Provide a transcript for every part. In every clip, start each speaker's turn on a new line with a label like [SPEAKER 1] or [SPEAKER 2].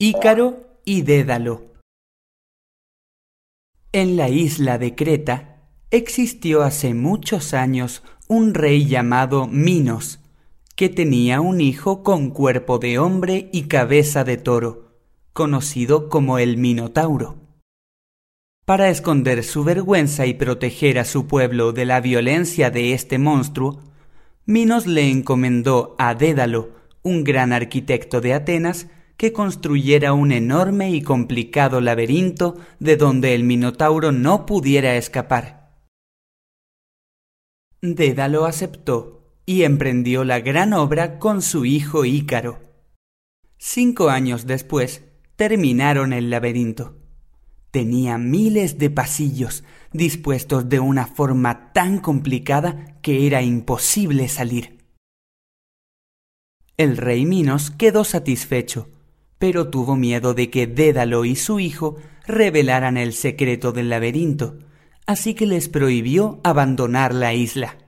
[SPEAKER 1] Ícaro y Dédalo En la isla de Creta existió hace muchos años un rey llamado Minos, que tenía un hijo con cuerpo de hombre y cabeza de toro, conocido como el Minotauro. Para esconder su vergüenza y proteger a su pueblo de la violencia de este monstruo, Minos le encomendó a Dédalo, un gran arquitecto de Atenas, que construyera un enorme y complicado laberinto de donde el Minotauro no pudiera escapar. Dédalo aceptó y emprendió la gran obra con su hijo Ícaro. Cinco años después terminaron el laberinto. Tenía miles de pasillos dispuestos de una forma tan complicada que era imposible salir. El rey Minos quedó satisfecho pero tuvo miedo de que Dédalo y su hijo revelaran el secreto del laberinto, así que les prohibió abandonar la isla.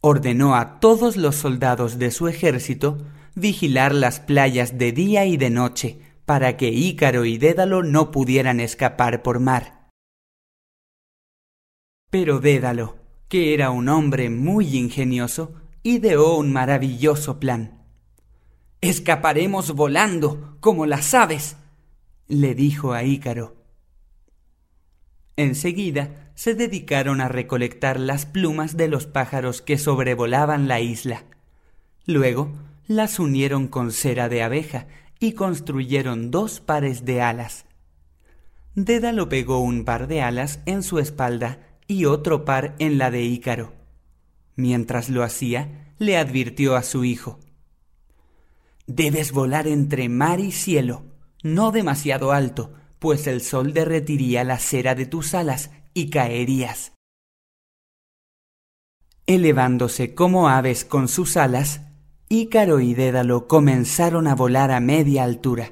[SPEAKER 1] Ordenó a todos los soldados de su ejército vigilar las playas de día y de noche, para que Ícaro y Dédalo no pudieran escapar por mar. Pero Dédalo, que era un hombre muy ingenioso, ideó un maravilloso plan. Escaparemos volando, como las aves, le dijo a Ícaro. Enseguida se dedicaron a recolectar las plumas de los pájaros que sobrevolaban la isla. Luego las unieron con cera de abeja y construyeron dos pares de alas. Dédalo pegó un par de alas en su espalda y otro par en la de Ícaro. Mientras lo hacía, le advirtió a su hijo Debes volar entre mar y cielo, no demasiado alto, pues el sol derretiría la cera de tus alas y caerías. Elevándose como aves con sus alas, Ícaro y Dédalo comenzaron a volar a media altura.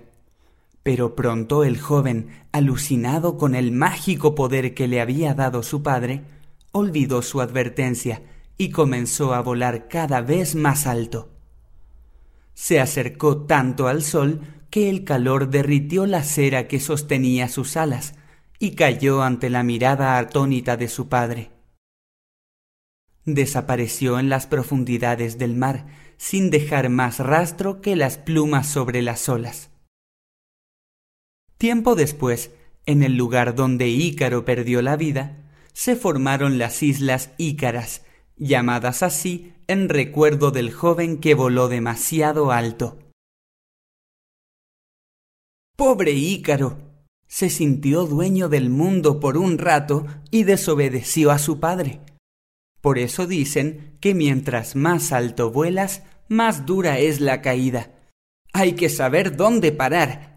[SPEAKER 1] Pero pronto el joven, alucinado con el mágico poder que le había dado su padre, olvidó su advertencia y comenzó a volar cada vez más alto. Se acercó tanto al sol que el calor derritió la cera que sostenía sus alas y cayó ante la mirada atónita de su padre. Desapareció en las profundidades del mar sin dejar más rastro que las plumas sobre las olas. Tiempo después, en el lugar donde Ícaro perdió la vida, se formaron las islas Ícaras, llamadas así en recuerdo del joven que voló demasiado alto. Pobre Ícaro. Se sintió dueño del mundo por un rato y desobedeció a su padre. Por eso dicen que mientras más alto vuelas, más dura es la caída. Hay que saber dónde parar